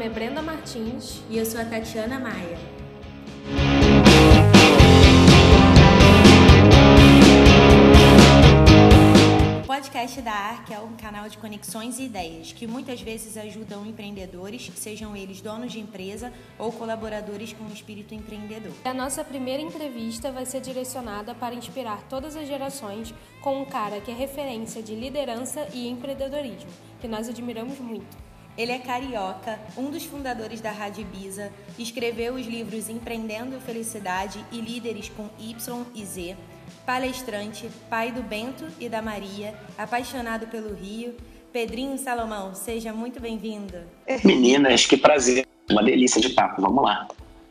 nome é Brenda Martins. E eu sou a Tatiana Maia. O podcast da ARC é um canal de conexões e ideias que muitas vezes ajudam empreendedores, sejam eles donos de empresa ou colaboradores com espírito empreendedor. A nossa primeira entrevista vai ser direcionada para inspirar todas as gerações com um cara que é referência de liderança e empreendedorismo, que nós admiramos muito. Ele é carioca, um dos fundadores da Rádio Ibiza, escreveu os livros Empreendendo Felicidade e Líderes com Y e Z, palestrante, pai do Bento e da Maria, apaixonado pelo Rio. Pedrinho Salomão, seja muito bem-vindo. Meninas, que prazer, uma delícia de papo, vamos lá.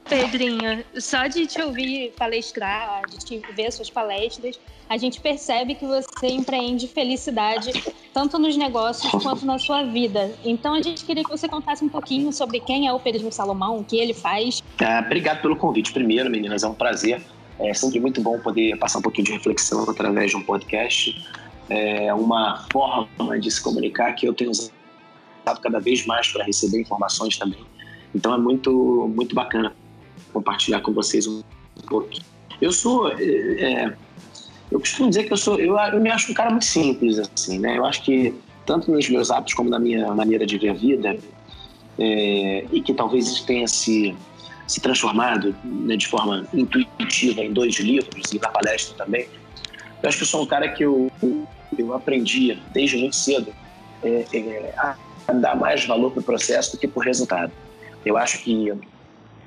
Pedrinho, só de te ouvir palestrar, de te ver suas palestras, a gente percebe que você empreende felicidade tanto nos negócios quanto na sua vida. Então a gente queria que você contasse um pouquinho sobre quem é o Pedrinho Salomão, o que ele faz. Ah, obrigado pelo convite. Primeiro, meninas, é um prazer. É sempre muito bom poder passar um pouquinho de reflexão através de um podcast. É uma forma de se comunicar que eu tenho usado cada vez mais para receber informações também. Então é muito, muito bacana compartilhar com vocês um pouquinho. Eu sou. É, eu costumo dizer que eu sou. Eu, eu me acho um cara muito simples, assim, né? Eu acho que, tanto nos meus hábitos como na minha maneira de ver a vida, é, e que talvez isso tenha se, se transformado né, de forma intuitiva em dois livros e na palestra também. Eu acho que eu sou um cara que eu, eu aprendi desde muito cedo é, é, a dar mais valor para o processo do que para o resultado. Eu acho que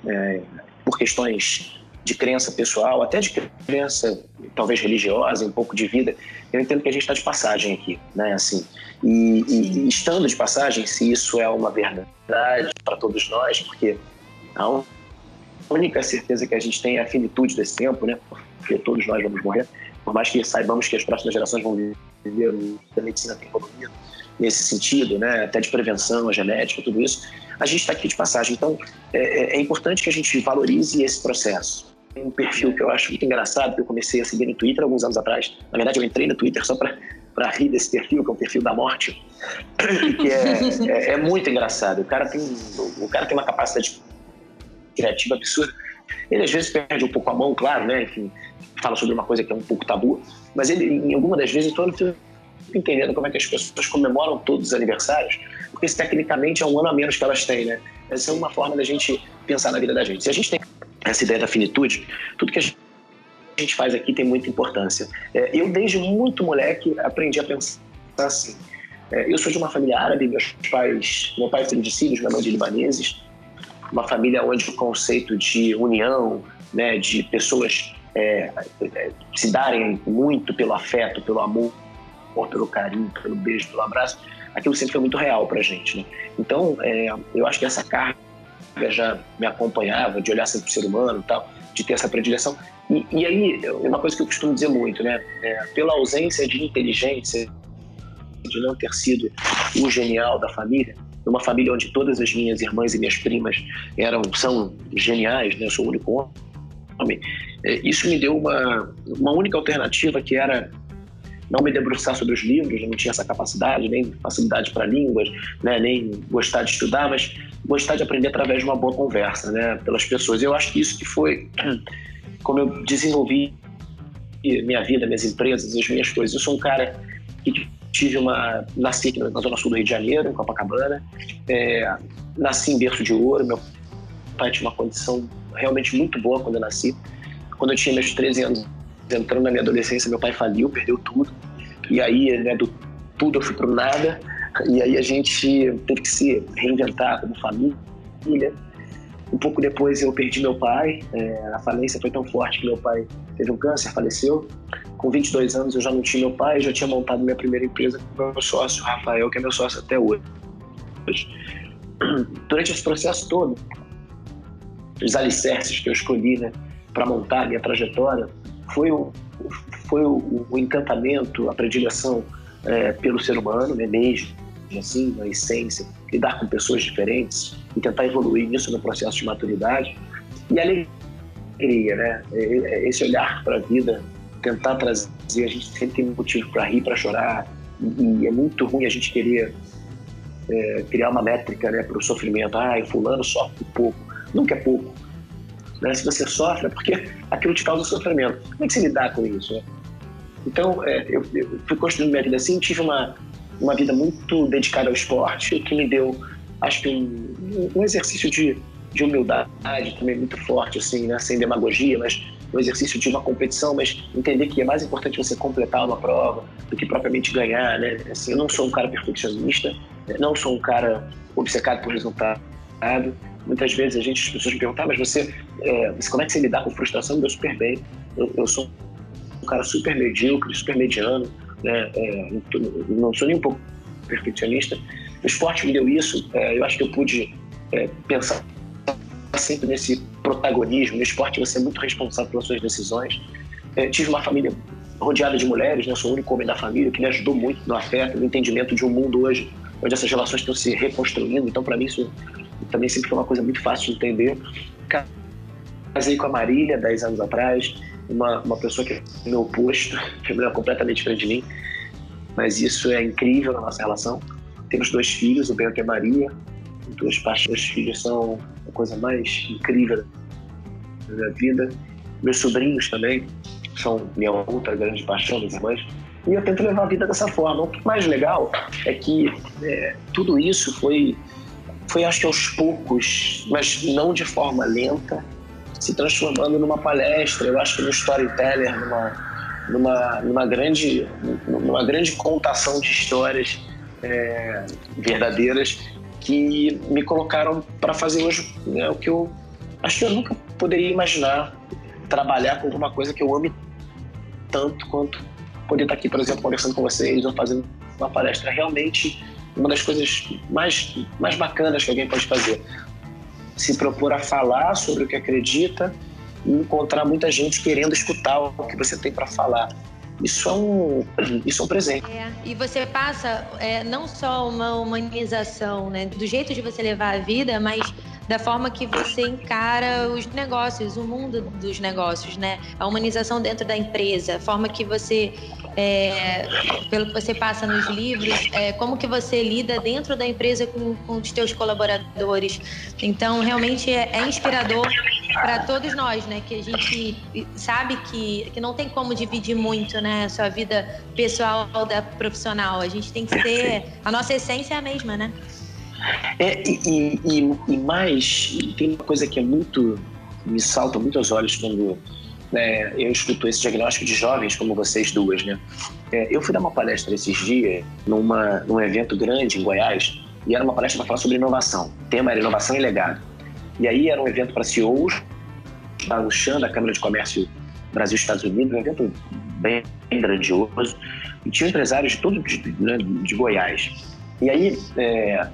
é, por questões de crença pessoal, até de crença talvez religiosa, um pouco de vida, eu entendo que a gente está de passagem aqui, né? Assim, e, e, estando de passagem, se isso é uma verdade para todos nós, porque a única certeza que a gente tem é a finitude desse tempo, né? Porque todos nós vamos morrer, por mais que saibamos que as próximas gerações vão viver, a medicina tem evoluído nesse sentido, né? Até de prevenção, genética, tudo isso a gente está aqui de passagem. Então, é, é, é, importante que a gente valorize esse processo. Tem um perfil que eu acho muito engraçado, que eu comecei a seguir no Twitter alguns anos atrás. Na verdade, eu entrei no Twitter só para rir desse perfil, que é o perfil da morte, que é, é, é, muito engraçado. O cara, tem, o cara tem uma capacidade criativa absurda. Ele às vezes perde um pouco a mão, claro, né? Enfim, fala sobre uma coisa que é um pouco tabu, mas ele, em alguma das vezes, todo fica entendendo como é que as pessoas comemoram todos os aniversários porque tecnicamente é um ano a menos que elas têm, né? Essa é uma forma da gente pensar na vida da gente. Se a gente tem essa ideia da finitude, tudo que a gente faz aqui tem muita importância. É, eu, desde muito moleque, aprendi a pensar assim. É, eu sou de uma família árabe, meus pais, meu pai é de sírios, minha mãe de libaneses, uma família onde o conceito de união, né, de pessoas é, é se darem muito pelo afeto, pelo amor, pelo carinho, pelo beijo, pelo abraço, aquilo sempre foi muito real para a gente. Né? Então, é, eu acho que essa carga já me acompanhava, de olhar sempre para o ser humano e tal, de ter essa predileção. E, e aí, uma coisa que eu costumo dizer muito, né? É, pela ausência de inteligência, de não ter sido o genial da família, uma família onde todas as minhas irmãs e minhas primas eram são geniais, né? Eu sou o único homem. É, isso me deu uma, uma única alternativa que era não me debruçar sobre os livros, não tinha essa capacidade, nem facilidade para línguas, né, nem gostar de estudar, mas gostar de aprender através de uma boa conversa, né, pelas pessoas. Eu acho que isso que foi como eu desenvolvi minha vida, minhas empresas, as minhas coisas. Eu sou um cara que tive uma nasci aqui na zona sul do Rio de Janeiro, em Copacabana, é, nasci em berço de ouro. Meu pai tinha uma condição realmente muito boa quando eu nasci. Quando eu tinha meus 13 anos, entrando na minha adolescência, meu pai faliu, perdeu tudo. E aí, né, do tudo eu fui pro nada. E aí a gente teve que se reinventar como família. Um pouco depois eu perdi meu pai. É, a falência foi tão forte que meu pai teve um câncer, faleceu. Com 22 anos eu já não tinha meu pai, já tinha montado minha primeira empresa com meu sócio, Rafael, que é meu sócio até hoje. Durante esse processo todo, os alicerces que eu escolhi né, para montar minha trajetória foi o, foi o, o encantamento, a predileção é, pelo ser humano, né, mesmo, assim, na essência, lidar com pessoas diferentes e tentar evoluir nisso no processo de maturidade. E a alegria, né? É, é, esse olhar para a vida, tentar trazer, a gente sempre tem motivo para rir, para chorar, e, é muito ruim a gente querer é, criar uma métrica né, para o sofrimento. Ah, o fulano sofre pouco. Nunca é pouco. Né? Se você sofre, é porque aquilo te causa sofrimento. Como é que você lidar com isso? Né? Então, é, eu, eu, fui construindo minha vida assim, tive uma, uma vida muito dedicada ao esporte, que me deu, acho que, um, um exercício de, de humildade também muito forte, assim, né? sem demagogia, mas um exercício de uma competição, mas entender que é mais importante você completar uma prova do que propriamente ganhar, né? Assim, eu não sou um cara perfeccionista, não sou um cara obcecado por resultado. Muitas vezes a gente, as pessoas me perguntam, ah, mas você, é, como é que você lidar com frustração? Eu super bem. Eu, eu sou um cara super medíocre, super mediano, né? É, não sou nem um pouco perfeccionista. O esporte me deu isso. É, eu acho que eu pude é, pensar sempre nesse protagonismo. No esporte você é muito responsável pelas suas decisões. É, tive uma família rodeada de mulheres, né? Eu sou o único homem da família, que me ajudou muito no afeto, no entendimento de um mundo hoje onde essas relações estão se reconstruindo. Então, para mim, isso também sempre foi uma coisa muito fácil de entender. Casei com a Marília 10 anos atrás, uma, uma pessoa que é meu oposto, que é completamente diferente de mim, mas isso é incrível na nossa relação. Temos dois filhos, o Bento e a Maria, duas paixões filhos são a coisa mais incrível da minha vida. Meus sobrinhos também são minha outra grande paixão, minhas irmãs. E eu tento levar a vida dessa forma. O mais legal é que é, tudo isso foi, foi, acho que aos poucos, mas não de forma lenta, se transformando numa palestra. Eu acho que no storyteller, numa, numa, numa, grande, numa grande contação de histórias é, verdadeiras que me colocaram para fazer hoje né, o que eu acho que eu nunca poderia imaginar trabalhar com alguma coisa que eu ame tanto quanto poder estar aqui, por exemplo, conversando com vocês ou fazendo uma palestra. Realmente uma das coisas mais, mais bacanas que alguém pode fazer. Se propor a falar sobre o que acredita e encontrar muita gente querendo escutar o que você tem para falar isso é um, isso é um presente. É, e você passa é, não só uma humanização, né, do jeito de você levar a vida, mas da forma que você encara os negócios, o mundo dos negócios, né? A humanização dentro da empresa, a forma que você, é, pelo que você passa nos livros, é, como que você lida dentro da empresa com, com os teus colaboradores. Então, realmente é, é inspirador para todos nós, né? Que a gente sabe que, que não tem como dividir muito, né? A sua vida pessoal da profissional. A gente tem que ter... A nossa essência é a mesma, né? É, e, e, e, mais, tem uma coisa que é muito. me salta muito aos olhos quando né, eu escuto esse diagnóstico de jovens como vocês duas, né? É, eu fui dar uma palestra esses dias numa, num evento grande em Goiás e era uma palestra para falar sobre inovação. O tema era inovação e legado. E aí era um evento para CEOs, da Luxan, da Câmara de Comércio Brasil Estados Unidos, um evento bem, bem grandioso. E tinha empresários de todo de, né, de Goiás. E aí, é,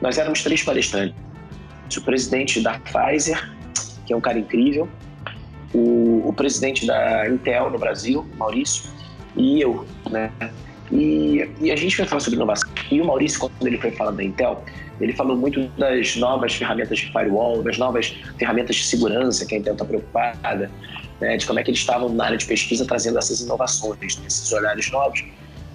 nós éramos três palestrantes. O presidente da Pfizer, que é um cara incrível, o, o presidente da Intel no Brasil, Maurício, e eu, né? E, e, a gente foi falar sobre inovação. E o Maurício, quando ele foi falar da Intel, ele falou muito das novas ferramentas de firewall, das novas ferramentas de segurança que a Intel está preocupada, né, de como é que eles estavam na área de pesquisa trazendo essas inovações, né, esses olhares novos,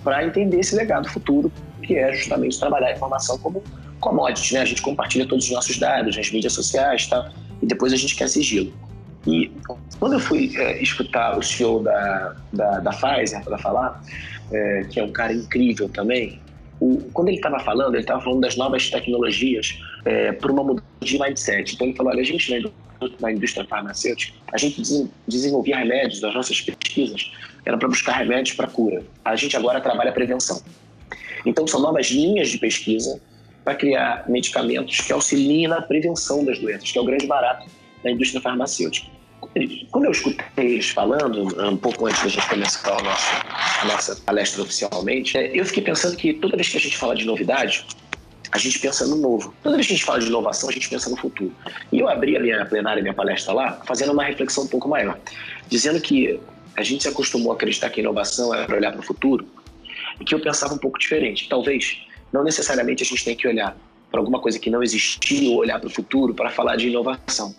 para entender esse legado futuro, que é justamente trabalhar a informação como commodity, né? A gente compartilha todos os nossos dados nas mídias sociais tá? e depois a gente quer sigilo. E quando eu fui é, escutar o CEO da, da, da Pfizer para falar, é, que é um cara incrível também, o, quando ele estava falando, ele estava falando das novas tecnologias é, para uma mudança de mindset. Então ele falou, olha, a gente na, na indústria farmacêutica, a gente desenvolvia remédios, as nossas pesquisas era para buscar remédios para cura. A gente agora trabalha a prevenção. Então são novas linhas de pesquisa para criar medicamentos que auxiliem na prevenção das doenças, que é o grande barato da indústria farmacêutica. Quando eu escutei eles falando, um pouco antes da gente começar a nossa, a nossa palestra oficialmente, é, eu fiquei pensando que toda vez que a gente fala de novidade, a gente pensa no novo. Toda vez que a gente fala de inovação, a gente pensa no futuro. E eu abri a minha plenária, a minha palestra lá, fazendo uma reflexão um pouco maior, dizendo que a gente se acostumou a acreditar que inovação é para olhar para o futuro e que eu pensava um pouco diferente. Talvez não necessariamente a gente tem que olhar para alguma coisa que não existiu olhar para o futuro para falar de inovação.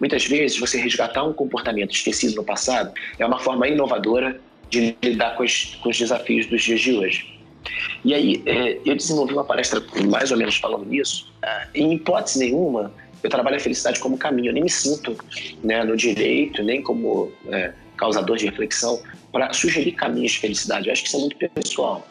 Muitas vezes, você resgatar um comportamento esquecido no passado é uma forma inovadora de lidar com os, com os desafios dos dias de hoje. E aí é, eu desenvolvi uma palestra mais ou menos falando nisso. Ah, em hipótese nenhuma, eu trabalho a felicidade como caminho. Eu nem me sinto né, no direito, nem como é, causador de reflexão para sugerir caminhos de felicidade. Eu acho que isso é muito pessoal.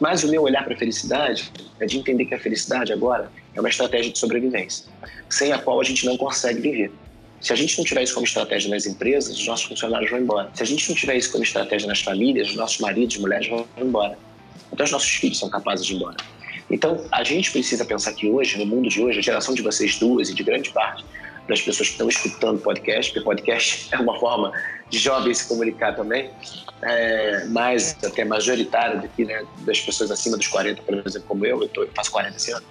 Mas o meu olhar para a felicidade é de entender que a felicidade agora é uma estratégia de sobrevivência, sem a qual a gente não consegue viver. Se a gente não tiver isso como estratégia nas empresas, os nossos funcionários vão embora. Se a gente não tiver isso como estratégia nas famílias, os nossos maridos e mulheres vão embora. Até os nossos filhos são capazes de ir embora. Então, a gente precisa pensar que hoje, no mundo de hoje, a geração de vocês duas e de grande parte das pessoas que estão escutando podcast, porque podcast é uma forma de jovens se comunicar também, é, mais até majoritária do que né, das pessoas acima dos 40, por exemplo, como eu, eu, tô, eu faço 40 esse ano.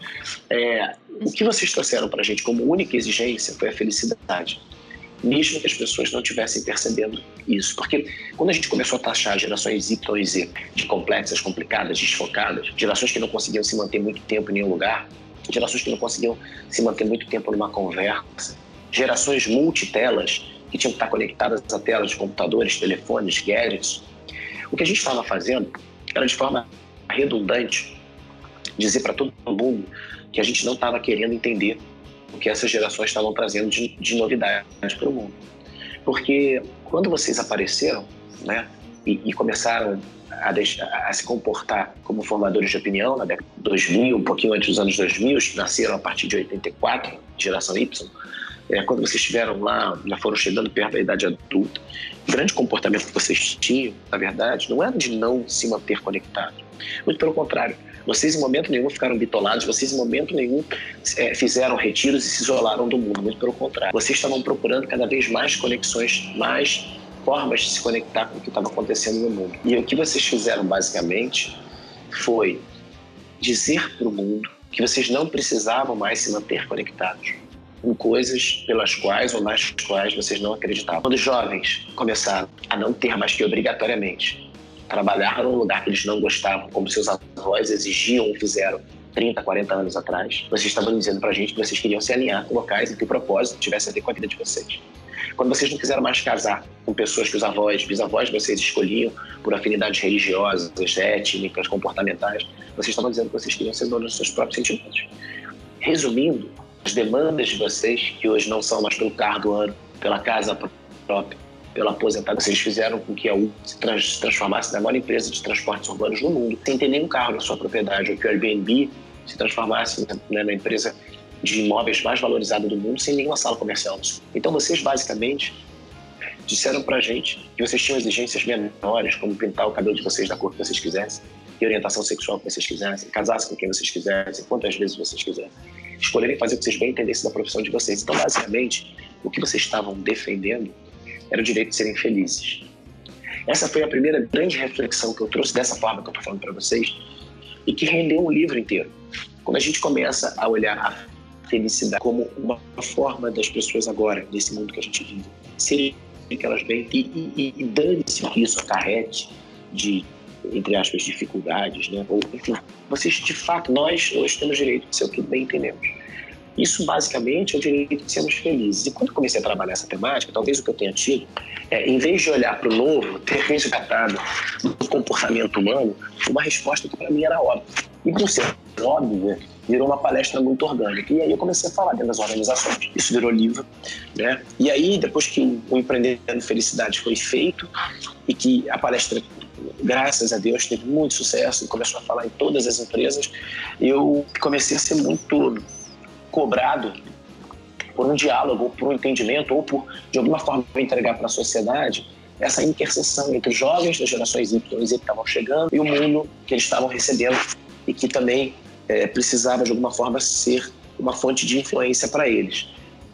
É, o que vocês trouxeram para a gente como única exigência foi a felicidade mesmo que as pessoas não estivessem percebendo isso. Porque quando a gente começou a taxar gerações Y e Z de complexas, complicadas, desfocadas, gerações que não conseguiam se manter muito tempo em nenhum lugar, gerações que não conseguiam se manter muito tempo numa conversa, gerações multitelas que tinham que estar conectadas a telas de computadores, telefones, gadgets. O que a gente estava fazendo era de forma redundante dizer para todo mundo que a gente não estava querendo entender o que essas gerações estavam trazendo de, de novidades para o mundo. Porque quando vocês apareceram, né, e, e começaram a, deixar, a, se comportar como formadores de opinião na década de 2000, um pouquinho antes dos anos 2000, nasceram a partir de 84, geração Y, é, quando vocês estiveram lá, já foram chegando perto da idade adulta, o grande comportamento que vocês tinham, na verdade, não era de não se manter conectado. Muito pelo contrário, vocês, em momento nenhum, ficaram bitolados, vocês, em momento nenhum, é, fizeram retiros e se isolaram do mundo. Muito pelo contrário. Vocês estavam procurando cada vez mais conexões, mais formas de se conectar com o que estava acontecendo no mundo. E o que vocês fizeram, basicamente, foi dizer para o mundo que vocês não precisavam mais se manter conectados coisas pelas quais ou nas quais vocês não acreditavam. Quando os jovens começaram a não ter mais que obrigatoriamente trabalhar num lugar que eles não gostavam, como seus avós exigiam ou fizeram 30, 40 anos atrás, vocês estavam dizendo pra gente que vocês queriam se alinhar com locais em que o propósito tivesse a ver com a vida de vocês. Quando vocês não quiseram mais casar com pessoas que os avós, bisavós vocês escolhiam por afinidades religiosas, étnicas, comportamentais, vocês estavam dizendo que vocês queriam ser donos dos seus próprios sentimentos. Resumindo, as demandas de vocês, que hoje não são mais pelo carro do ano, pela casa própria, pela aposentada, vocês fizeram com que a U se, trans, se transformasse na maior empresa de transportes urbanos no mundo, sem ter nenhum carro na sua propriedade, ou que o Airbnb se transformasse né, na empresa de imóveis mais valorizada do mundo, sem nenhuma sala comercial. Então, vocês basicamente disseram pra gente que vocês tinham exigências menores, como pintar o cabelo de vocês da cor que vocês quisessem, ter orientação sexual que vocês quisessem, casar-se com quem vocês quisessem, quantas vezes vocês quiserem, escolherem fazer o que vocês bem entendessem da profissão de vocês. Então, basicamente, o que vocês estavam defendendo era o direito de serem felizes. Essa foi a primeira grande reflexão que eu trouxe dessa forma que eu estou falando para vocês e que rendeu um livro inteiro. Quando a gente começa a olhar a felicidade como uma forma das pessoas agora, nesse mundo que a gente vive, serem aquelas bem e, e, e dane-se o que isso acarrete de, entre aspas, dificuldades, né? Ou, enfim, vocês, de fato, nós hoje temos direito de ser o que bem entendemos. Isso, basicamente, é o direito de sermos felizes. E quando comecei a trabalhar essa temática, talvez o que eu tenha tido, é, em vez de olhar para o novo, ter resgatado o comportamento humano, uma resposta que para mim era óbvia. E por ser óbvia, virou uma palestra muito orgânica. E aí eu comecei a falar dentro das organizações. Isso virou livro, né? E aí, depois que o Empreendendo Felicidade foi feito e que a palestra graças a Deus, teve muito sucesso e começou a falar em todas as empresas, eu comecei a ser muito cobrado por um diálogo, por um entendimento, ou por, de alguma forma, entregar para a sociedade essa interseção entre os jovens das gerações Y e Z que estavam chegando e o mundo que eles estavam recebendo e que também é, precisava, de alguma forma, ser uma fonte de influência para eles.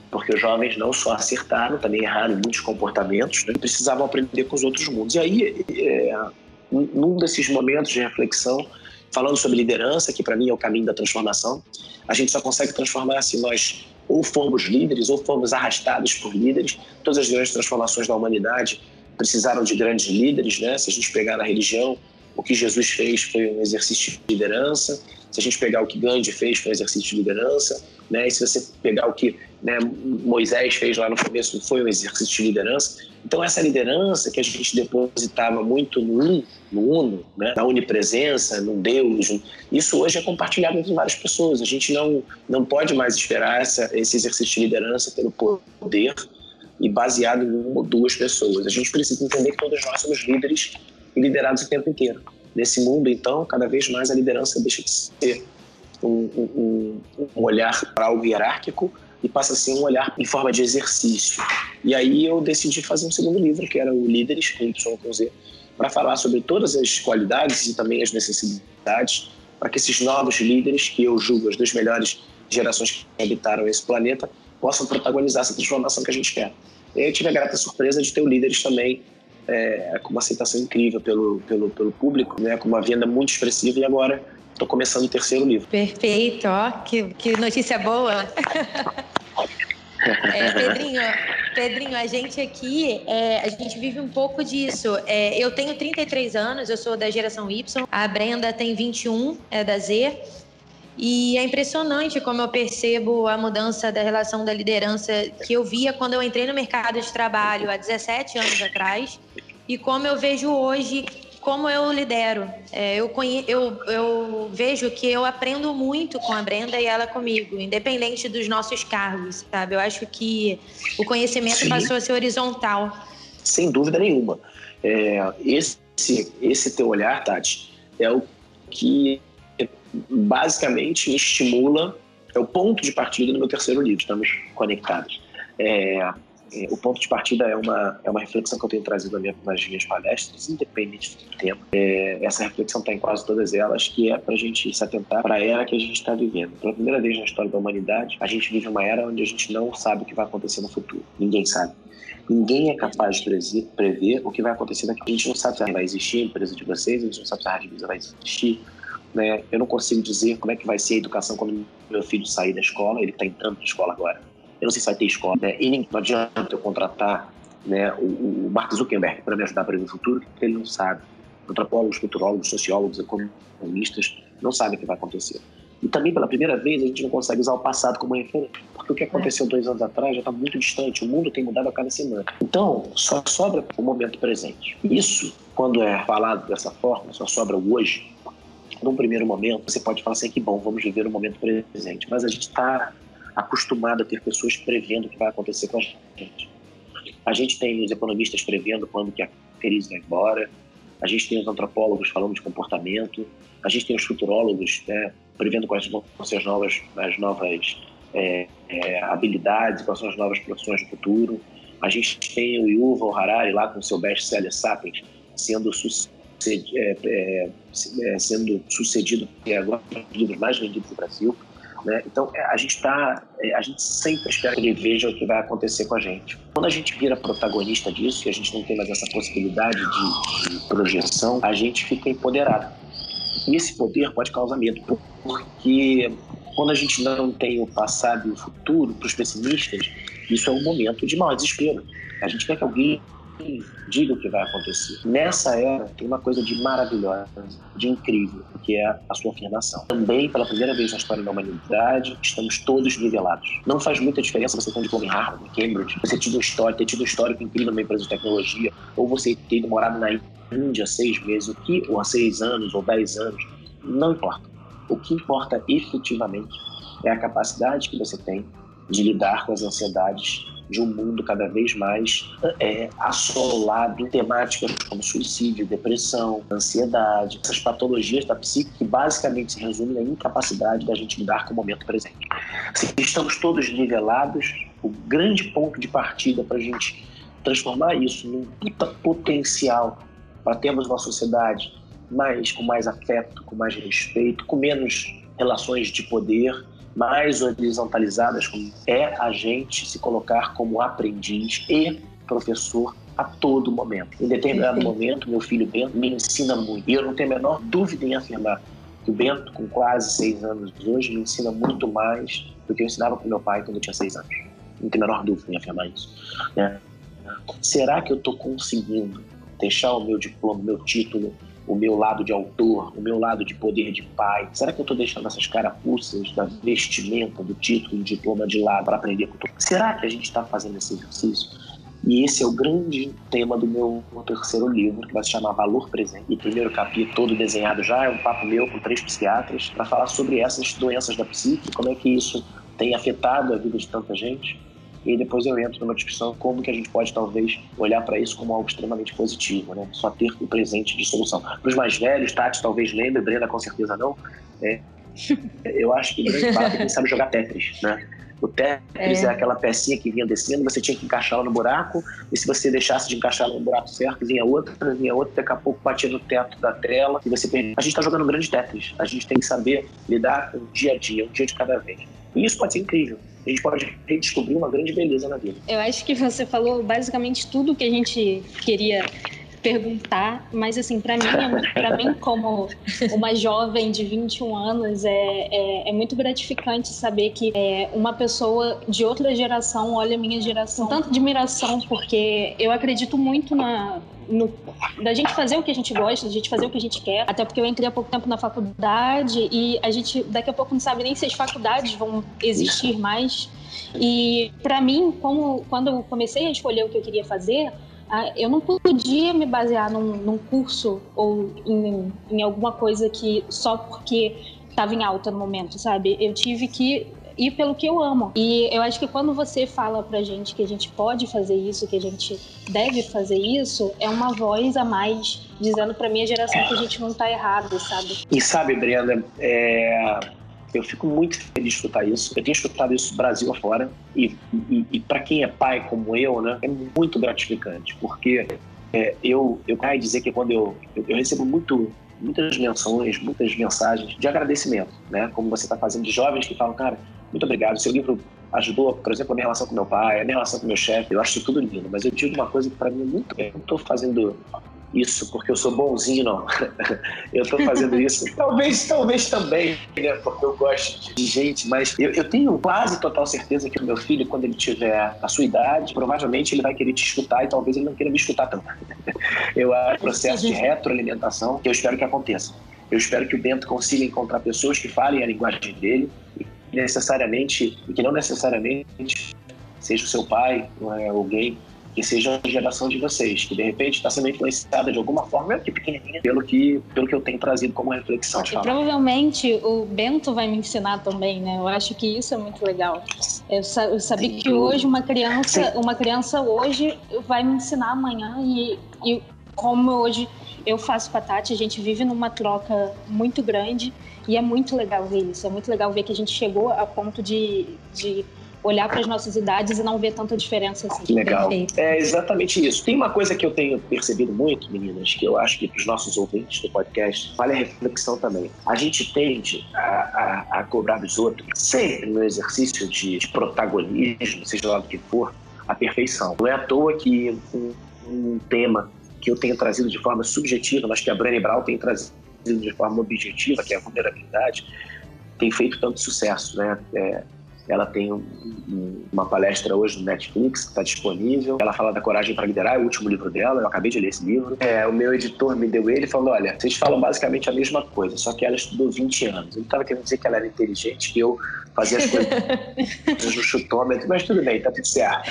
Porque os jovens não só acertaram, também erraram muitos comportamentos, né? precisavam aprender com os outros mundos. E aí, é, num desses momentos de reflexão, falando sobre liderança, que para mim é o caminho da transformação. A gente só consegue transformar se nós ou formos líderes ou formos arrastados por líderes. Todas as grandes transformações da humanidade precisaram de grandes líderes, né? Se a gente pegar na religião, o que Jesus fez foi um exercício de liderança. Se a gente pegar o que Gandhi fez, foi um exercício de liderança. Né? E se você pegar o que né, Moisés fez lá no começo, foi um exercício de liderança. Então, essa liderança que a gente depositava muito no um, no uno, né, na onipresença, no Deus, isso hoje é compartilhado entre várias pessoas. A gente não, não pode mais esperar essa, esse exercício de liderança pelo poder e baseado em uma ou duas pessoas. A gente precisa entender que todos nós somos líderes e liderados o tempo inteiro. Nesse mundo, então, cada vez mais a liderança deixa de ser um, um, um olhar para algo hierárquico e passa a ser um olhar em forma de exercício. E aí eu decidi fazer um segundo livro, que era o Líderes, com Y com Z, para falar sobre todas as qualidades e também as necessidades para que esses novos líderes, que eu julgo as duas melhores gerações que habitaram esse planeta, possam protagonizar essa transformação que a gente quer. E eu tive a grata surpresa de ter Líderes também é, com uma aceitação incrível pelo, pelo, pelo público, né, com uma venda muito expressiva e agora estou começando o terceiro livro. Perfeito, ó, que, que notícia boa. É, Pedrinho, Pedrinho, a gente aqui, é, a gente vive um pouco disso. É, eu tenho 33 anos, eu sou da geração Y, a Brenda tem 21, é da Z. E é impressionante como eu percebo a mudança da relação da liderança que eu via quando eu entrei no mercado de trabalho há 17 anos atrás e como eu vejo hoje como eu lidero. É, eu, conhe... eu, eu vejo que eu aprendo muito com a Brenda e ela comigo, independente dos nossos cargos, sabe? Eu acho que o conhecimento Sim. passou a ser horizontal. Sem dúvida nenhuma. É, esse, esse teu olhar, Tati, é o que basicamente me estimula, é o ponto de partida do meu terceiro livro, estamos conectados. É, o ponto de partida é uma, é uma reflexão que eu tenho trazido nas minhas palestras, independente do tema. É, essa reflexão está em quase todas elas, que é para a gente se atentar para a era que a gente está vivendo. Pela primeira vez na história da humanidade, a gente vive uma era onde a gente não sabe o que vai acontecer no futuro. Ninguém sabe. Ninguém é capaz de prever o que vai acontecer daqui. A gente não sabe se vai existir a empresa de vocês, a gente não sabe se a Rádio vai existir, né? Eu não consigo dizer como é que vai ser a educação quando meu filho sair da escola, ele está entrando na escola agora. Eu não sei se vai ter escola, né? E nem, não adianta eu contratar né, o, o Mark Zuckerberg para me ajudar para o futuro, porque ele não sabe. Antropólogos, futurólogos, sociólogos, economistas não sabem o que vai acontecer. E também, pela primeira vez, a gente não consegue usar o passado como referência. Porque o que aconteceu dois anos atrás já está muito distante. O mundo tem mudado a cada semana. Então, só sobra o momento presente. Isso, quando é falado dessa forma, só sobra o hoje, num primeiro momento, você pode falar assim, que bom, vamos viver o momento presente. Mas a gente está acostumado a ter pessoas prevendo o que vai acontecer com a gente. A gente tem os economistas prevendo quando que a crise vai embora, a gente tem os antropólogos falando de comportamento, a gente tem os futurólogos né, prevendo quais vão ser as novas, as novas é, é, habilidades, quais são as novas profissões do futuro. A gente tem o Yuval Harari lá com seu best-seller Sapiens sendo sucedido é, é, é, sendo sucedido agora um dos livros mais vendidos do Brasil. Né? Então, é, a gente está, é, a gente sempre espera que ele veja o que vai acontecer com a gente. Quando a gente vira protagonista disso, e a gente não tem mais essa possibilidade de, de projeção, a gente fica empoderado. E esse poder pode causar medo, porque quando a gente não tem o passado e o futuro, para os pessimistas, isso é um momento de maior desespero. A gente quer que alguém diga o que vai acontecer. Nessa era, tem uma coisa de maravilhosa, de incrível, que é a sua afirmação. Também, pela primeira vez na história da humanidade, estamos todos nivelados. Não faz muita diferença você ter um diploma em Harvard, Cambridge, você ter tido história, ter tido histórico incrível numa empresa de tecnologia, ou você ter morado na Índia seis meses, o que, ou há seis anos, ou dez anos, não importa. O que importa efetivamente é a capacidade que você tem de lidar com as ansiedades de um mundo cada vez mais é, assolado em temáticas como suicídio, depressão, ansiedade, essas patologias da psique que basicamente se resumem na incapacidade da gente lidar com o momento presente. Se estamos todos nivelados, o grande ponto de partida para a gente transformar isso num puta potencial para termos uma sociedade mais com mais afeto, com mais respeito, com menos relações de poder mais horizontalizadas, é a gente se colocar como aprendiz e professor a todo momento. Em determinado momento, meu filho Bento me ensina muito. E eu não tenho a menor dúvida em afirmar que o Bento, com quase seis anos hoje, me ensina muito mais do que eu ensinava para meu pai quando eu tinha seis anos. Não tenho a menor dúvida em afirmar isso. Né? Será que eu estou conseguindo deixar o meu diploma, o meu título, o meu lado de autor, o meu lado de poder de pai? Será que eu estou deixando essas carapuças da vestimenta, do título, do diploma de lado para aprender cultura? Será que a gente está fazendo esse exercício? E esse é o grande tema do meu, meu, terceiro livro, que vai se chamar Valor Presente. E o primeiro capítulo, todo desenhado já, é um papo meu com três psiquiatras, para falar sobre essas doenças da psique, como é que isso tem afetado a vida de tanta gente. E depois eu entro numa discussão como que a gente pode talvez olhar para isso como algo extremamente positivo, né? Só ter o presente de solução. Para os mais velhos, Tati talvez lembre, Brenda com certeza não. É, eu acho que grande parte quem sabe jogar Tetris, né? O Tetris é. é. aquela pecinha que vinha descendo, você tinha que encaixá-la no buraco, e se você deixasse de encaixá-la no buraco certo, vinha outra, vinha outra, daqui a pouco batia no teto da tela, e você perdeu. A gente está jogando um grande Tetris. A gente tem que saber lidar com o dia a dia, um dia de cada vez. E isso pode ser incrível a gente pode redescobrir uma grande beleza na vida. Eu acho que você falou basicamente tudo que a gente queria perguntar, mas assim, para mim, para mim como uma jovem de 21 anos, é, é, é muito gratificante saber que é, uma pessoa de outra geração olha a minha geração com tanta admiração, porque eu acredito muito na no, da gente fazer o que a gente gosta, da gente fazer o que a gente quer. Até porque eu entrei há pouco tempo na faculdade e a gente daqui a pouco não sabe nem se as faculdades vão existir mais. E para mim, como quando eu comecei a escolher o que eu queria fazer, eu não podia me basear num, num curso ou em, em, alguma coisa que só porque estava em alta no momento, sabe? Eu tive que ir pelo que eu amo. E eu acho que quando você fala pra gente que a gente pode fazer isso, que a gente deve fazer isso, é uma voz a mais dizendo pra minha geração que a gente não tá errado, sabe? E sabe, Brenda, é eu fico muito feliz de escutar isso. Eu tenho escutado isso Brasil afora. E, e, e para quem é pai como eu, né, é muito gratificante. Porque é, eu, eu quero dizer que quando eu, eu, eu, recebo muito, muitas menções, muitas mensagens de agradecimento, né? Como você está fazendo, de jovens que falam, cara, muito obrigado. Seu livro ajudou, por exemplo, a minha relação com meu pai, a minha relação com meu chefe. Eu acho isso tudo lindo. Mas eu digo uma coisa que para mim é muito. Eu não estou fazendo isso porque eu sou bonzinho, não. eu estou fazendo isso, talvez, talvez também, né? Porque eu gosto de gente, mas eu, eu, tenho quase total certeza que o meu filho, quando ele tiver a sua idade, provavelmente ele vai querer te escutar e talvez ele não queira me escutar tanto. eu acho um processo de retroalimentação que eu espero que aconteça. Eu espero que o Bento consiga encontrar pessoas que falem a linguagem dele necessariamente, e que não necessariamente seja o seu pai, é alguém que seja a geração de vocês, que de repente está sendo influenciada de alguma forma, aqui pequenininha, pelo que, pelo que eu tenho trazido como reflexão. E provavelmente o Bento vai me ensinar também, né? Eu acho que isso é muito legal. Eu, sa eu sabia Sim, que hoje uma criança, Sim. uma criança hoje vai me ensinar amanhã e, e como hoje eu faço com a Tati, a gente vive numa troca muito grande e é muito legal ver isso. É muito legal ver que a gente chegou a ponto de, de olhar para as nossas idades e não ver tanta diferença assim. Legal. Perfeito. É exatamente isso. Tem uma coisa que eu tenho percebido muito, meninas, que eu acho que para os nossos ouvintes do podcast vale a reflexão também. A gente tende a, a, a cobrar dos outros, sempre no exercício de, de, protagonismo, seja lá do que for, a perfeição. Não é à toa que um, um tema que eu tenho trazido de forma subjetiva, mas que a Brené Brown tem trazido de forma objetiva, que é a vulnerabilidade, tem feito tanto sucesso, né? É, ela tem um, um, uma palestra hoje no Netflix, que está disponível. Ela fala da coragem para liderar, é o último livro dela. Eu acabei de ler esse livro. É, o meu editor me deu ele falou: Olha, vocês falam basicamente a mesma coisa, só que ela estudou 20 anos. Ele estava querendo dizer que ela era inteligente, que eu fazia as coisas no chutômetro, mas tudo bem, tá tudo certo.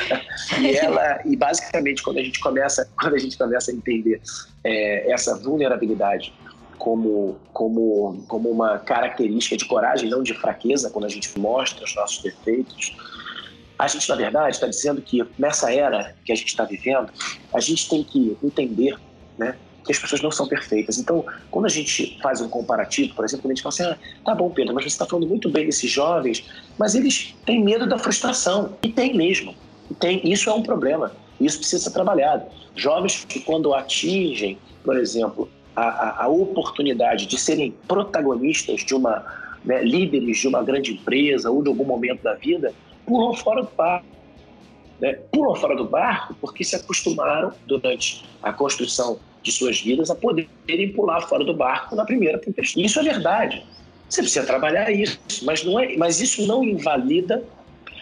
E ela, e basicamente, quando a gente começa, quando a gente começa a entender é, essa vulnerabilidade como, como, como uma característica de coragem, não de fraqueza, quando a gente mostra os nossos defeitos. A gente, na verdade, está dizendo que nessa era que a gente está vivendo, a gente tem que entender né, que as pessoas não são perfeitas. Então, quando a gente faz um comparativo, por exemplo, a gente fala assim, ah, tá bom, Pedro, mas você está falando muito bem desses jovens, mas eles têm medo da frustração. E tem mesmo. E tem, isso é um problema. Isso precisa ser trabalhado. Jovens que, quando atingem, por exemplo, a, a, oportunidade de serem protagonistas de uma, né, líderes de uma grande empresa ou de algum momento da vida, pulam fora do barco. Né? Pulam fora do barco porque se acostumaram durante a construção de suas vidas a poderem pular fora do barco na primeira tempestade. Isso é verdade. Você precisa trabalhar isso, mas não é, mas isso não invalida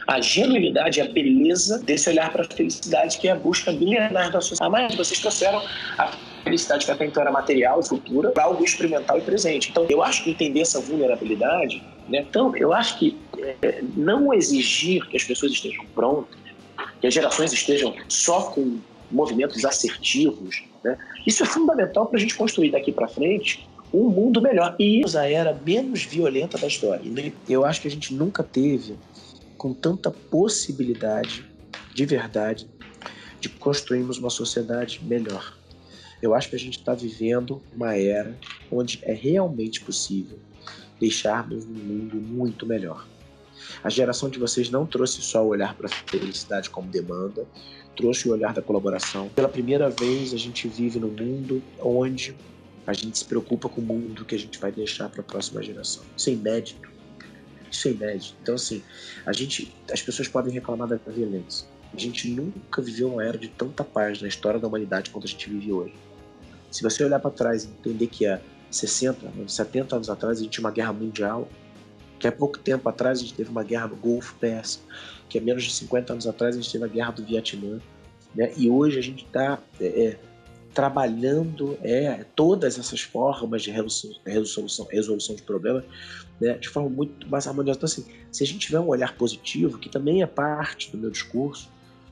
a genuinidade, a beleza desse olhar para a felicidade que é a busca milenar da sociedade. Ah, mas vocês trouxeram a felicidade que até então era material, futura, para algo experimental e presente. Então, eu acho que entender essa vulnerabilidade, né? Então, eu acho que é, não exigir que as pessoas estejam prontas, que as gerações estejam só com movimentos assertivos, né? Isso é fundamental para a gente construir daqui para frente um mundo melhor. E a era menos violenta da história. Eu acho que a gente nunca teve com tanta possibilidade de verdade de construirmos uma sociedade melhor. Eu acho que a gente está vivendo uma era onde é realmente possível deixarmos um mundo muito melhor. A geração de vocês não trouxe só o olhar para a felicidade como demanda, trouxe o olhar da colaboração. Pela primeira vez, a gente vive num mundo onde a gente se preocupa com o mundo que a gente vai deixar para a próxima geração. Isso é inédito. Isso é inédito. Então, assim, a gente, as pessoas podem reclamar da violência. A gente nunca viveu uma era de tanta paz na história da humanidade quanto a gente vive hoje. Se você olhar para trás e entender que há 60, 70 anos atrás a gente tinha uma guerra mundial, que há pouco tempo atrás a gente teve uma guerra no Golfo Pérsico, que há menos de 50 anos atrás a gente teve a guerra do Vietnã, né? e hoje a gente está é, é, trabalhando é, todas essas formas de resolução, resolução, resolução de problemas né, de forma muito mais harmoniosa. Então, assim, se a gente tiver um olhar positivo, que também é parte do meu discurso,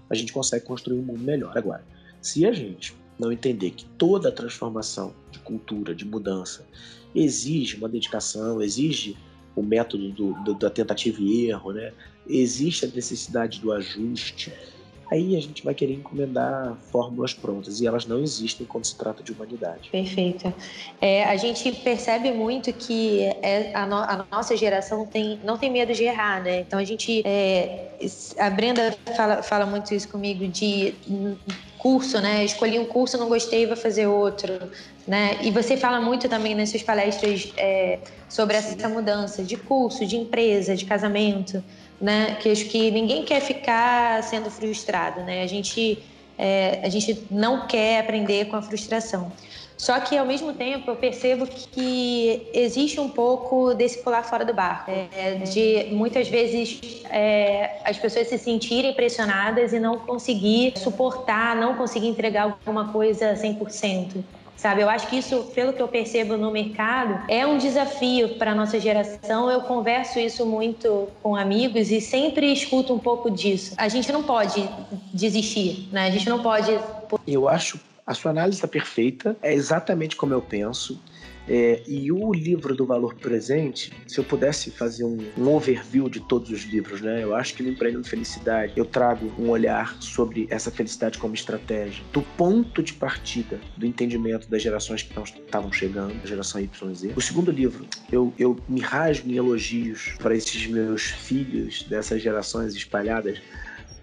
a gente consegue construir um mundo melhor. Agora, se a gente não entender que toda transformação de cultura, de mudança, exige uma dedicação, exige o método do, do, da tentativa e erro, né? existe a necessidade do ajuste, aí a gente vai querer encomendar fórmulas prontas e elas não existem quando se trata de humanidade. Perfeito. É, a gente percebe muito que é, a, no, a, nossa geração tem, não tem medo de errar, né? Então a gente, é, a Brenda fala, fala muito isso comigo de curso, né? Escolhi um curso, não gostei, vou fazer outro, né? E você fala muito também nas suas palestras é, sobre essa mudança de curso, de empresa, de casamento né? Que acho que ninguém quer ficar sendo frustrado, né? A gente, é, a gente não quer aprender com a frustração. Só que, ao mesmo tempo, eu percebo que existe um pouco desse pular fora do barco. É, de, muitas vezes, é, as pessoas se sentirem pressionadas e não conseguir suportar, não conseguir entregar alguma coisa 100% sabe? Eu acho que isso, pelo que eu percebo no mercado, é um desafio para a nossa geração. Eu converso isso muito com amigos e sempre escuto um pouco disso. A gente não pode desistir, né? A gente não pode. Eu acho a sua análise está perfeita, é exatamente como eu penso. É, e o livro do valor presente, se eu pudesse fazer um, um, overview de todos os livros, né? Eu acho que no Empreendendo Felicidade eu trago um olhar sobre essa felicidade como estratégia, do ponto de partida do entendimento das gerações que estavam chegando, a geração Y e Z. O segundo livro, eu, eu me rasgo em elogios para esses meus filhos dessas gerações espalhadas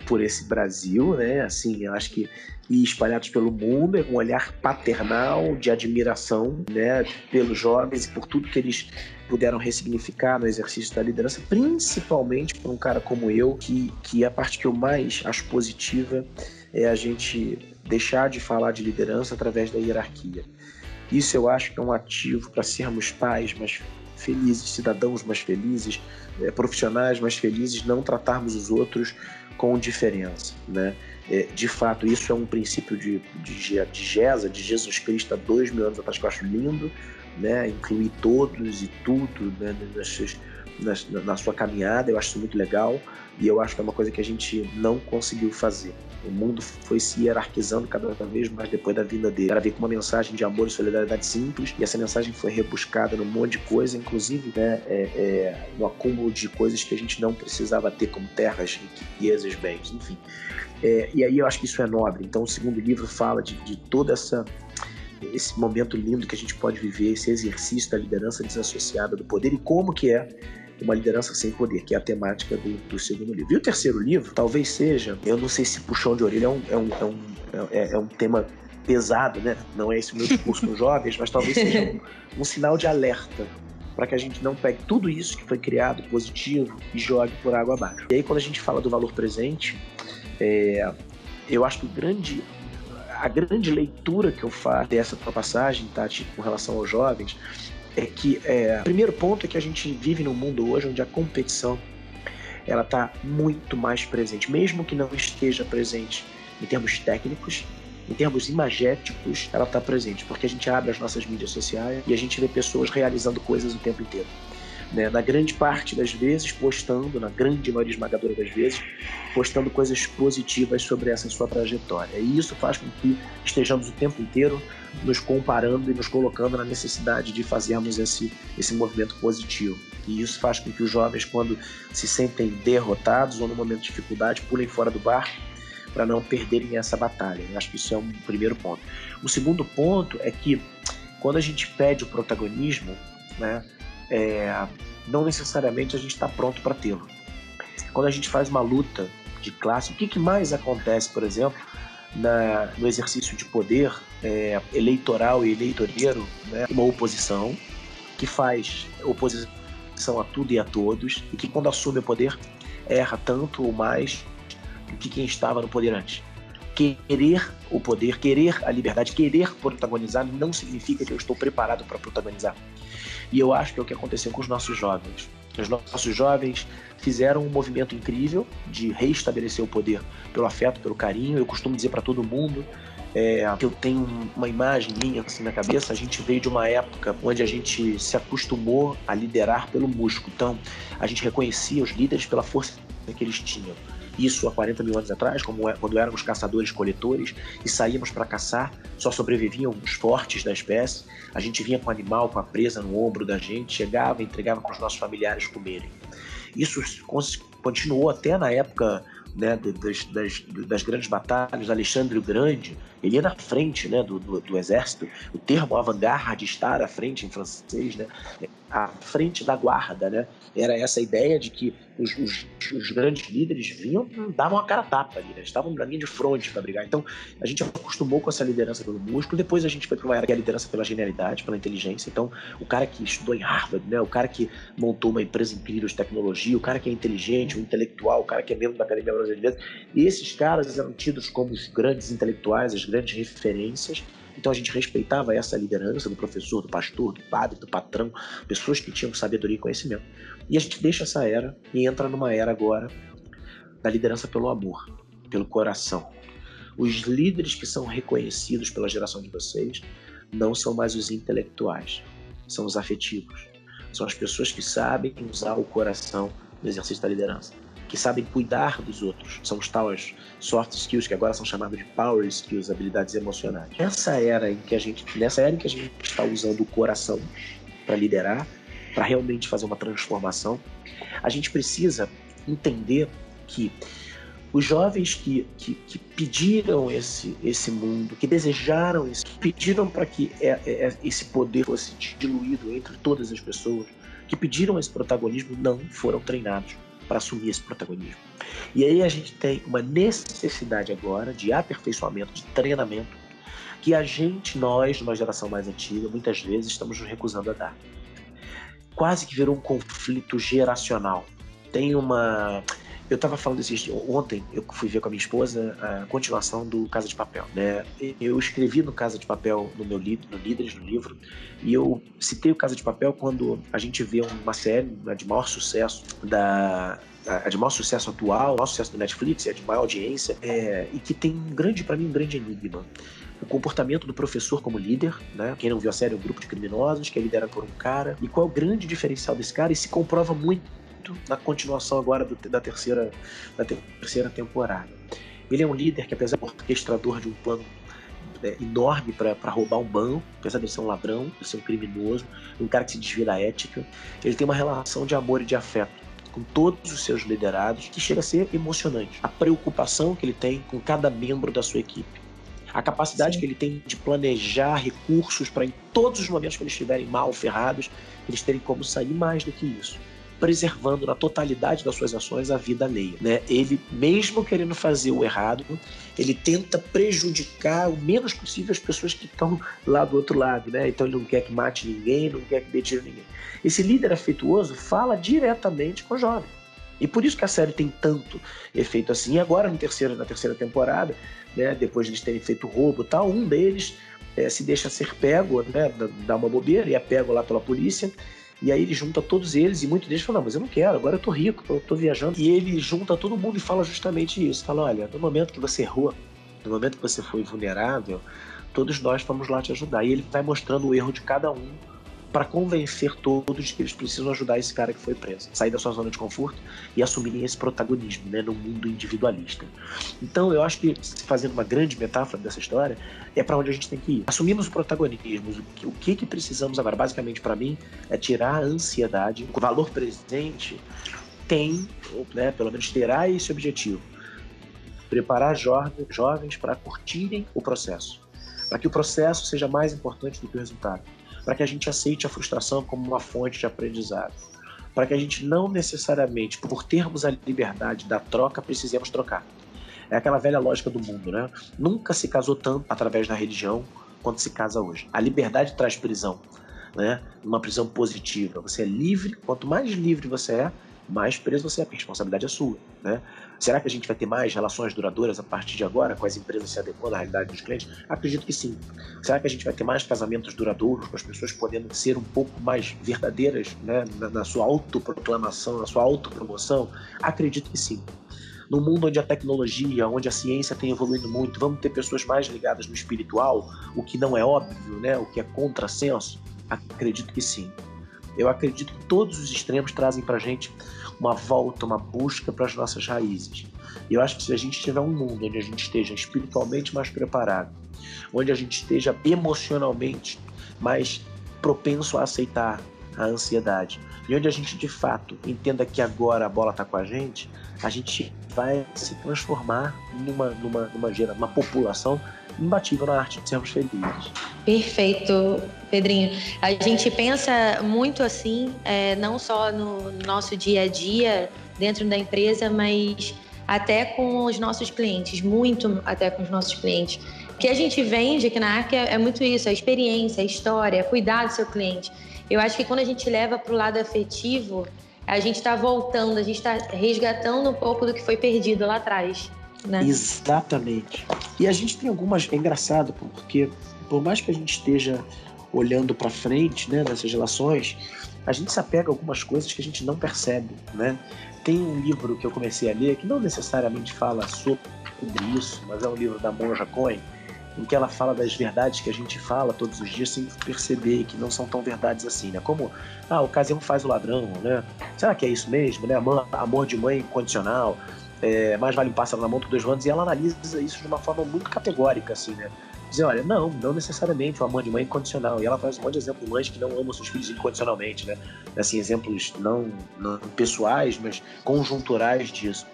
por esse Brasil, né? Assim, eu acho que e espalhados pelo mundo, é um olhar paternal de admiração, né, pelos jovens e por tudo que eles puderam ressignificar no exercício da liderança, principalmente para um cara como eu, que, que a parte que eu mais acho positiva é a gente deixar de falar de liderança através da hierarquia. Isso eu acho que é um ativo para sermos pais mais felizes, cidadãos mais felizes, é, profissionais mais felizes, não tratarmos os outros com diferença, né? É, de fato, isso é um princípio de, de, de Gesa, de Jesus Cristo há dois mil anos atrás, que eu acho lindo, né? incluir todos e tudo né? na, na sua caminhada, eu acho isso muito legal e eu acho que é uma coisa que a gente não conseguiu fazer. O mundo foi se hierarquizando cada vez mais depois da vinda dele. Era vir com uma mensagem de amor e solidariedade simples, e essa mensagem foi rebuscada num monte de coisa, inclusive né, é, é, no acúmulo de coisas que a gente não precisava ter, como terras, riquezas, bens, enfim. É, e aí eu acho que isso é nobre. Então o segundo livro fala de, de toda essa esse momento lindo que a gente pode viver, esse exercício da liderança desassociada do poder e como que é uma liderança sem poder, que é a temática do, do, segundo livro. E o terceiro livro, talvez seja, eu não sei se puxão de orelha é um, é um, é um, é, é um tema pesado, né? Não é esse o meu discurso com jovens, mas talvez seja um, um sinal de alerta para que a gente não pegue tudo isso que foi criado positivo e jogue por água abaixo. E aí, quando a gente fala do valor presente, é, eu acho que o grande, a grande leitura que eu faço dessa tua passagem, Tati, com relação aos jovens, é que é, o primeiro ponto é que a gente vive num mundo hoje onde a competição ela está muito mais presente, mesmo que não esteja presente em termos técnicos, em termos imagéticos, ela está presente, porque a gente abre as nossas mídias sociais e a gente vê pessoas realizando coisas o tempo inteiro. Né? Na grande parte das vezes, postando, na grande maioria esmagadora das vezes, postando coisas positivas sobre essa sua trajetória. E isso faz com que estejamos o tempo inteiro nos comparando e nos colocando na necessidade de fazermos esse, esse movimento positivo. E isso faz com que os jovens, quando se sentem derrotados ou no momento de dificuldade, pulem fora do barco para não perderem essa batalha. Eu acho que isso é um primeiro ponto. O segundo ponto é que quando a gente pede o protagonismo, né, é, não necessariamente a gente está pronto para tê-lo. Quando a gente faz uma luta de classe, o que, que mais acontece, por exemplo, na, no exercício de poder é, eleitoral e eleitoreiro, né, uma oposição que faz oposição a tudo e a todos e que quando assume o poder erra tanto ou mais do que quem estava no poder antes. Querer o poder, querer a liberdade, querer protagonizar não significa que eu estou preparado para protagonizar. E eu acho que é o que aconteceu com os nossos jovens. Os nossos jovens fizeram um movimento incrível de reestabelecer o poder pelo afeto, pelo carinho. Eu costumo dizer para todo mundo é, que eu tenho uma imagem minha assim na cabeça. A gente veio de uma época onde a gente se acostumou a liderar pelo músculo. Então, a gente reconhecia os líderes pela força que eles tinham. Isso há 40 mil anos atrás, como é, quando éramos caçadores-coletores e saíamos para caçar, só sobreviviam os fortes da espécie. A gente vinha com o animal, com a presa no ombro da gente, chegava e entregava para os nossos familiares comerem. Isso continuou até na época né, das, das, das, grandes batalhas, Alexandre o Grande, ele ia na frente né, do, do, do exército. O termo avant-garde, estar à frente em francês, né, à frente da guarda, né, era essa ideia de que os, os, os grandes líderes vinham davam a cara tapa ali, né, estavam na linha de fronte para brigar. Então a gente acostumou com essa liderança pelo músculo, depois a gente foi para uma era que é a liderança pela genialidade, pela inteligência. Então o cara que estudou em Harvard, né, o cara que montou uma empresa incrível de tecnologia, o cara que é inteligente, o intelectual, o cara que é membro da Academia Brasileira, e esses caras eram tidos como os grandes intelectuais, as grandes referências. Então a gente respeitava essa liderança do professor, do pastor, do padre, do patrão, pessoas que tinham sabedoria e conhecimento. E a gente deixa essa era e entra numa era agora da liderança pelo amor, pelo coração. Os líderes que são reconhecidos pela geração de vocês não são mais os intelectuais, são os afetivos. São as pessoas que sabem usar o coração no exercício da liderança que sabem cuidar dos outros. São os tais soft skills que agora são chamados de power skills, habilidades emocionais. Nessa era em que a gente, nessa era em que a gente está usando o coração para liderar, para realmente fazer uma transformação, a gente precisa entender que os jovens que, que, que, pediram esse, esse mundo, que desejaram isso, que pediram para que é, é, é, esse poder fosse diluído entre todas as pessoas, que pediram esse protagonismo, não foram treinados para assumir esse protagonismo. E aí a gente tem uma necessidade agora de aperfeiçoamento, de treinamento, que a gente, nós, numa geração mais antiga, muitas vezes estamos nos recusando a dar. Quase que virou um conflito geracional. Tem uma eu estava falando esses ontem, eu fui ver com a minha esposa a continuação do Casa de Papel, né? Eu escrevi no Casa de Papel no meu livro, no Líderes, no livro, e eu citei o Casa de Papel quando a gente vê uma série né, de maior sucesso da a de maior sucesso atual, maior sucesso do Netflix, é de maior audiência, é, e que tem um grande, para mim, um grande enigma. O comportamento do professor como líder, né? Quem não viu a série é um grupo de criminosos que é liderado por um cara. E qual é o grande diferencial desse cara? E se comprova muito muito na continuação agora do, da, terceira, da terceira temporada. Ele é um líder que, apesar de orquestrador de um plano é, enorme para roubar um banco, apesar de ser um ladrão, de ser um criminoso, um cara que se desvia da ética, ele tem uma relação de amor e de afeto com todos os seus liderados que chega a ser emocionante. A preocupação que ele tem com cada membro da sua equipe. A capacidade Sim. que ele tem de planejar recursos para, em todos os momentos que eles estiverem mal, ferrados, eles terem como sair mais do que isso preservando na totalidade das suas ações a vida alheia. Né? Ele, mesmo querendo fazer o errado, ele tenta prejudicar o menos possível as pessoas que estão lá do outro lado. Né? Então ele não quer que mate ninguém, não quer que dê tiro ninguém. Esse líder afetuoso fala diretamente com o jovem. E por isso que a série tem tanto efeito assim. E agora, no terceiro, na terceira temporada, né, depois de eles terem feito roubo e tal, um deles é, se deixa ser pego, né, dá uma bobeira e é pego lá pela polícia e aí ele junta todos eles e muitos deles falam, não, mas eu não quero, agora eu tô rico, tô, tô viajando. E ele junta todo mundo e fala justamente isso. Fala, olha, no momento que você errou, No momento que você foi vulnerável, todos nós vamos lá te ajudar. E ele vai mostrando o erro de cada um para convencer todos que eles precisam ajudar esse cara que foi preso, sair da sua zona de conforto e assumirem esse protagonismo, né, no mundo individualista. Então, eu acho que fazendo uma grande metáfora dessa história, é para onde a gente tem que ir. Assumimos o protagonismo, o que, que, que precisamos agora, basicamente para mim, é tirar a ansiedade. O valor presente tem, né, pelo menos terá esse objetivo, preparar jovens para curtirem o processo, para que o processo seja mais importante do que o resultado para que a gente aceite a frustração como uma fonte de aprendizado. Para que a gente não necessariamente, por termos a liberdade da troca, precisemos trocar. É aquela velha lógica do mundo, né? Nunca se casou tanto através da religião quanto se casa hoje. A liberdade traz prisão, né? Uma prisão positiva. Você é livre, quanto mais livre você é, mais preso você é, a responsabilidade é sua. Né? Será que a gente vai ter mais relações duradouras a partir de agora, com as empresas se adequando à realidade dos clientes? Acredito que sim. Será que a gente vai ter mais casamentos duradouros, com as pessoas podendo ser um pouco mais verdadeiras né, na, na sua autoproclamação, na sua autopromoção? Acredito que sim. No mundo onde a tecnologia, onde a ciência tem evoluído muito, vamos ter pessoas mais ligadas no espiritual, o que não é óbvio, né, o que é contrassenso? Acredito que sim. Eu acredito que todos os extremos trazem para a gente uma volta, uma busca para as nossas raízes. E eu acho que se a gente tiver um mundo onde a gente esteja espiritualmente mais preparado, onde a gente esteja emocionalmente mais propenso a aceitar a ansiedade, e onde a gente de fato entenda que agora a bola está com a gente, a gente vai se transformar numa, numa, numa, numa população imbatível na arte de sermos felizes. Perfeito, Pedrinho. A gente pensa muito assim, é, não só no nosso dia a dia dentro da empresa, mas até com os nossos clientes, muito até com os nossos clientes. O que a gente vende aqui na Arc é, é muito isso, a experiência, a história, cuidar do seu cliente. Eu acho que quando a gente leva para o lado afetivo, a gente está voltando, a gente está resgatando um pouco do que foi perdido lá atrás. Né? Exatamente. E a gente tem algumas. É engraçado, porque por mais que a gente esteja olhando para frente né, nessas relações, a gente se apega a algumas coisas que a gente não percebe. Né? Tem um livro que eu comecei a ler que não necessariamente fala sobre isso, mas é um livro da Monja Cohen, em que ela fala das verdades que a gente fala todos os dias sem perceber que não são tão verdades assim, né? Como, ah, o ocasião faz o ladrão, né? Será que é isso mesmo, né? Amor de mãe incondicional é, mais vale um pássaro na mão que dois voando, e ela analisa isso de uma forma muito categórica, assim, né? Dizer, olha, não, não necessariamente o amor de mãe incondicional. E ela faz um monte de exemplo de mães que não amam seus filhos incondicionalmente, né? Assim, exemplos não, não pessoais, mas conjunturais disso.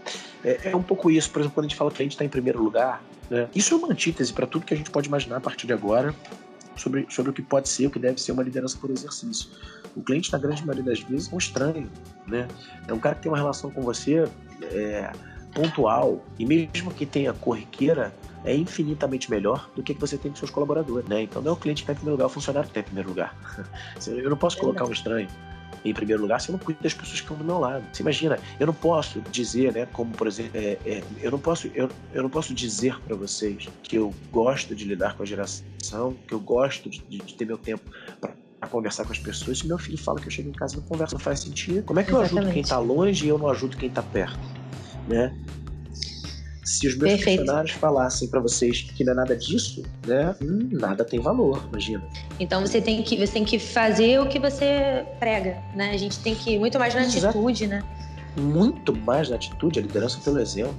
É, é, um pouco isso, por exemplo, quando a gente fala que a gente está em primeiro lugar, né? Isso é uma antítese para tudo que a gente pode imaginar a partir de agora sobre, sobre o que pode ser, o que deve ser uma liderança por exercício. O cliente, na grande maioria das vezes, é um estranho, né? É um cara que tem uma relação com você é, pontual e mesmo que tenha corriqueira, é infinitamente melhor do que você tem com seus colaboradores, né? Então não é o cliente que está em primeiro lugar, é o funcionário que está em primeiro lugar. Eu não posso colocar um estranho em primeiro lugar se eu não cuido das pessoas que estão do meu lado. Você imagina, eu não posso dizer, né, como por exemplo, é, é, eu não posso, eu, eu não posso dizer para vocês que eu gosto de lidar com a geração, que eu gosto de, de ter meu tempo para a conversar com as pessoas. Se meu filho fala que eu chego em casa e não conversa, não faz sentido. Como é que Exatamente. eu ajudo quem está longe e eu não ajudo quem está perto? Né? Se os meus Perfeito. funcionários falassem para vocês que não é nada disso, né? Hum, nada tem valor, imagina. Então você tem que você tem que fazer o que você prega, né? A gente tem que ir muito mais na Exato. atitude, né? Muito mais na atitude, a liderança pelo exemplo.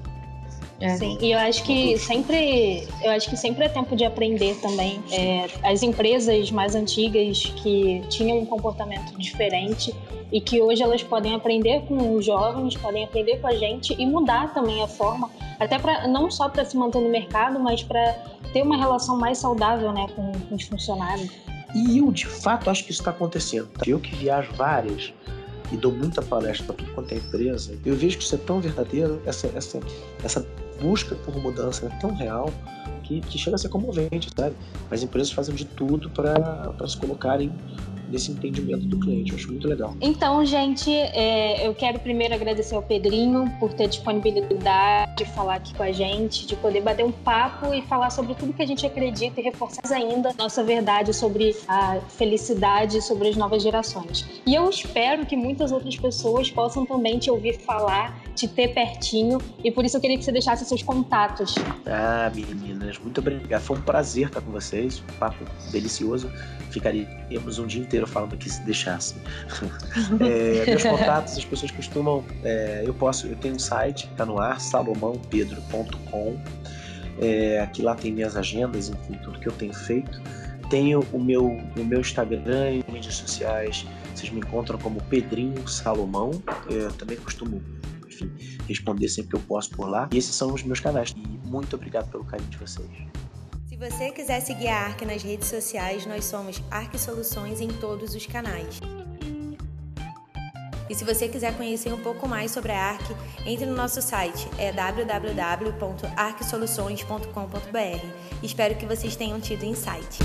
É. Sim, e eu acho que sempre, eu acho que sempre é tempo de aprender também. É, as empresas mais antigas que tinham um comportamento diferente e que hoje elas podem aprender com os jovens, podem aprender com a gente e mudar também a forma, até para não só para se manter no mercado, mas para ter uma relação mais saudável, né, com, com os funcionários. E eu de fato acho que isso está acontecendo. Eu que viajo várias e dou muita palestra para tudo quanto é empresa, eu vejo que isso é tão verdadeiro, essa, essa, essa busca por mudança é tão real que, que chega a ser comovente, sabe? As empresas fazem de tudo para se colocarem nesse entendimento do cliente. Eu acho muito legal. Então, gente, é, eu quero primeiro agradecer ao Pedrinho por ter disponibilidade de falar aqui com a gente, de poder bater um papo e falar sobre tudo que a gente acredita e reforçar ainda nossa verdade sobre a felicidade, sobre as novas gerações. E eu espero que muitas outras pessoas possam também te ouvir falar, te ter pertinho, e por isso eu queria que você deixasse seus contatos. Ah, meninas, muito obrigado. Foi um prazer estar com vocês, um papo delicioso. Ficaríamos um dia inteiro falando aqui se deixasse. é, meus contatos, as pessoas costumam. É, eu posso, eu tenho um site que está no ar, salomãopedro.com. É, aqui lá tem minhas agendas, enfim, tudo que eu tenho feito. Tenho o meu, o meu Instagram e mídias sociais. Vocês me encontram como Pedrinho Salomão. Eu também costumo enfim, responder sempre que eu posso por lá. E esses são os meus canais. E muito obrigado pelo carinho de vocês. Você quiser seguir a ARC nas redes sociais, nós somos ARC Soluções em todos os canais. E se você quiser conhecer um pouco mais sobre a ARC, entre no nosso site, é www.arcsoluções.com.br. Espero que vocês tenham tido insight.